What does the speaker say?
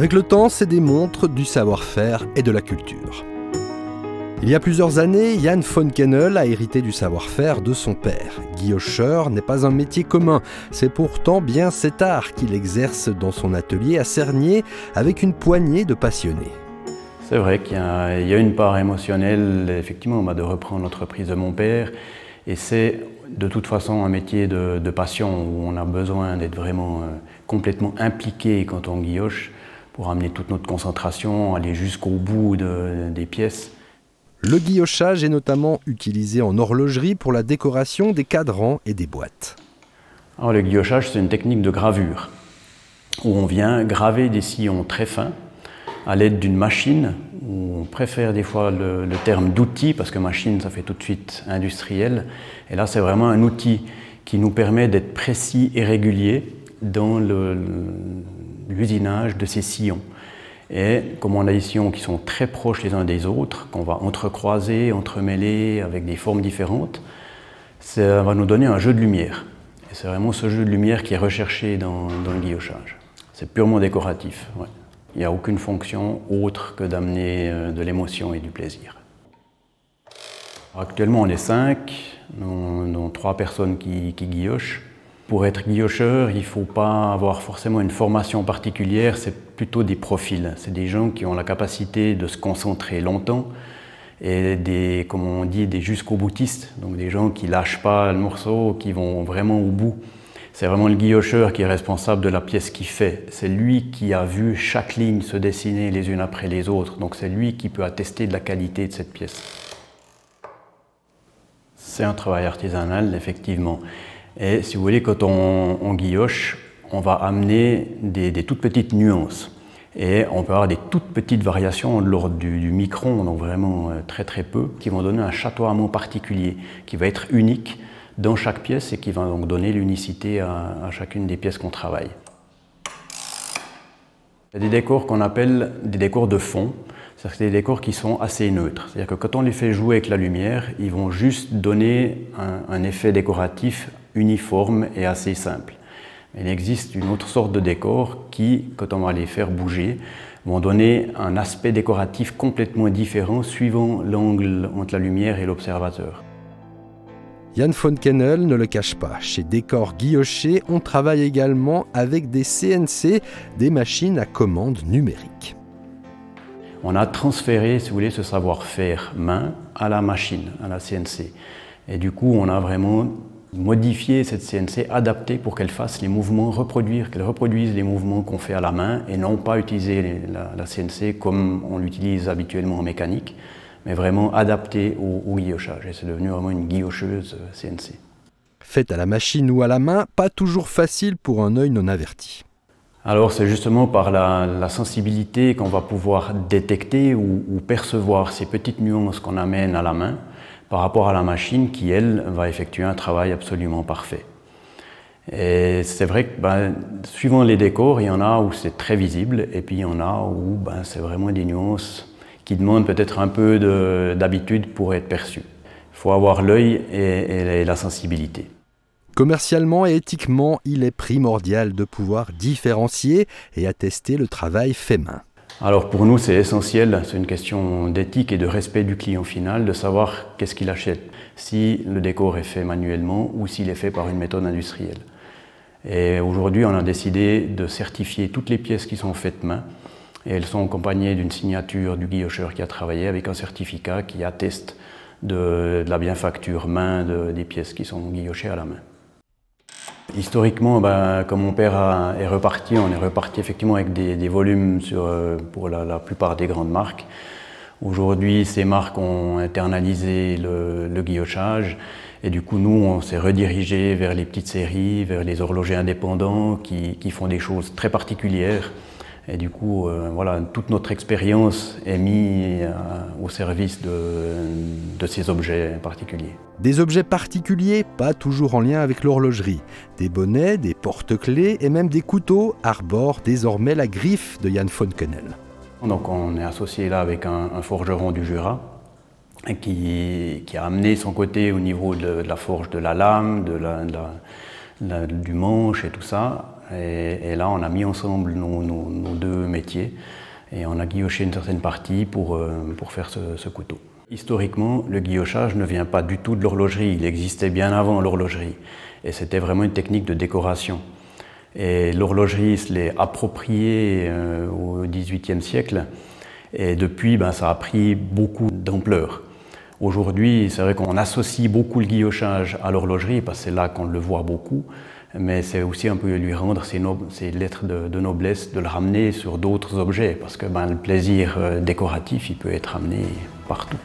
Avec le temps, c'est des montres du savoir-faire et de la culture. Il y a plusieurs années, Jan von Kennel a hérité du savoir-faire de son père. Guillocheur n'est pas un métier commun, c'est pourtant bien cet art qu'il exerce dans son atelier à Cernier avec une poignée de passionnés. C'est vrai qu'il y, a une part émotionnelle, effectivement, bah, de reprendre l'entreprise de mon père. Et c'est de toute façon un métier de, passion où on a besoin d'être vraiment euh, complètement impliqué quand on guilloche pour amener toute notre concentration, aller jusqu'au bout des pièces. Le guillochage est notamment utilisé en horlogerie pour la décoration des cadrans et des boîtes. Alors, le guillochage, c'est une technique de gravure où on vient graver des sillons très fins à l'aide d'une machine. on préfère des fois le, terme d'outil parce que machine, ça fait tout de suite industriel. Et là, c'est vraiment un outil qui nous permet d'être précis et régulier dans l'usinage de ces sillons. Et comme on a des sillons qui sont très proches les uns des autres, qu'on va entrecroiser, entremêler avec des formes différentes, ça va nous donner un jeu de lumière. Et c'est vraiment ce jeu de lumière qui est recherché dans, le guillochage. C'est purement décoratif. Il n'y a aucune fonction autre que d'amener euh, de l'émotion et du plaisir. Actuellement, on est cinq, dont, trois personnes qui, qui guillochent. Pour être guillocheur, il ne faut pas avoir forcément une formation particulière, c'est plutôt des profils. C'est des gens qui ont la capacité de se concentrer longtemps et des, comme on dit, des jusqu'au boutistes, donc des gens qui lâchent pas le morceau, qui vont vraiment au bout. C'est vraiment le guillocheur qui est responsable de la pièce qu'il fait. C'est lui qui a vu chaque ligne se dessiner les unes après les autres. Donc c'est lui qui peut attester de la qualité de cette pièce. C'est un travail artisanal, effectivement. Et si vous voulez, quand on, guilloche, on va amener des, toutes petites nuances. Et on peut avoir des toutes petites variations de l'ordre du, micron, donc vraiment euh, très très peu, qui vont donner un chatoiement particulier, qui va être unique dans chaque pièce et qui va donc donner l'unicité à, à chacune des pièces qu'on travaille. Il y a des décors qu'on appelle des décors de fond. C'est-à-dire que des décors qui sont assez neutres. C'est-à-dire que quand on les fait jouer avec la lumière, ils vont juste donner un, effet décoratif uniforme et assez simple. il existe une autre sorte de décors qui, quand on va les faire bouger, vont donner un aspect décoratif complètement différent suivant l'angle entre la lumière et l'observateur. Jan von Kennel ne le cache pas. Chez Décor Guillocher, on travaille également avec des CNC, des machines à commande numérique on a transféré, si vous voulez, ce savoir-faire main à la machine, à la CNC. Et du coup, on a vraiment modifié cette CNC, adapté pour qu'elle fasse les mouvements, reproduire, qu'elle reproduise les mouvements qu'on fait à la main et non pas utiliser la, CNC comme on l'utilise habituellement en mécanique, mais vraiment adapté au, au guillochage. Et c'est devenu vraiment une guillocheuse CNC. Faite à la machine ou à la main, pas toujours facile pour un œil non averti. Alors c'est justement par la, sensibilité qu'on va pouvoir détecter ou, percevoir ces petites nuances qu'on amène à la main par rapport à la machine qui, elle, va effectuer un travail absolument parfait. Et c'est vrai que ben, suivant les décors, il y en a où c'est très visible et puis il y en a où ben, c'est vraiment des nuances qui demandent peut-être un peu d'habitude pour être perçues. Il faut avoir l'œil et la sensibilité. Commercialement et éthiquement, il est primordial de pouvoir différencier et attester le travail fait main. Alors pour nous, c'est essentiel, c'est une question d'éthique et de respect du client final, de savoir qu'est-ce qu'il achète, si le décor est fait manuellement ou s'il est fait par une méthode industrielle. Et aujourd'hui, on a décidé de certifier toutes les pièces qui sont faites main, et elles sont accompagnées d'une signature du guillocheur qui a travaillé avec un certificat qui atteste de, la bienfacture main des pièces qui sont guillochées à la main. Historiquement, ben, comme mon père est reparti, on est reparti effectivement avec des, volumes euh, pour la, plupart des grandes marques. Aujourd'hui, ces marques ont internalisé le, guillochage et du coup, nous, on s'est redirigé vers les petites séries, vers les horlogers indépendants qui font des choses très particulières. Et du coup, euh, voilà, toute notre expérience est mise euh, au service de, ces objets particuliers. Des objets particuliers, pas toujours en lien avec l'horlogerie. Des bonnets, des porte-clés et même des couteaux arborent désormais la griffe de Jan von Kennel. Donc on est associé là avec un, forgeron du Jura qui, qui, a amené son côté au niveau de, la forge de la lame, de la, du manche et tout ça, Et, là, on a mis ensemble nos, deux métiers et on a guilloché une certaine partie pour, euh, pour faire ce, couteau. Historiquement, le guillochage ne vient pas du tout de l'horlogerie, il existait bien avant l'horlogerie. Et c'était vraiment une technique de décoration. Et l'horlogerie se l'est appropriée euh, au XVIIIe siècle. Et depuis, ben, ça a pris beaucoup d'ampleur. Aujourd'hui, c'est vrai qu'on associe beaucoup le guillochage à l'horlogerie, parce que c'est là qu'on le voit beaucoup, mais c'est aussi un peu lui rendre ses, lettres de, noblesse, de le ramener sur d'autres objets, parce que ben, le plaisir euh, décoratif, il peut être amené partout.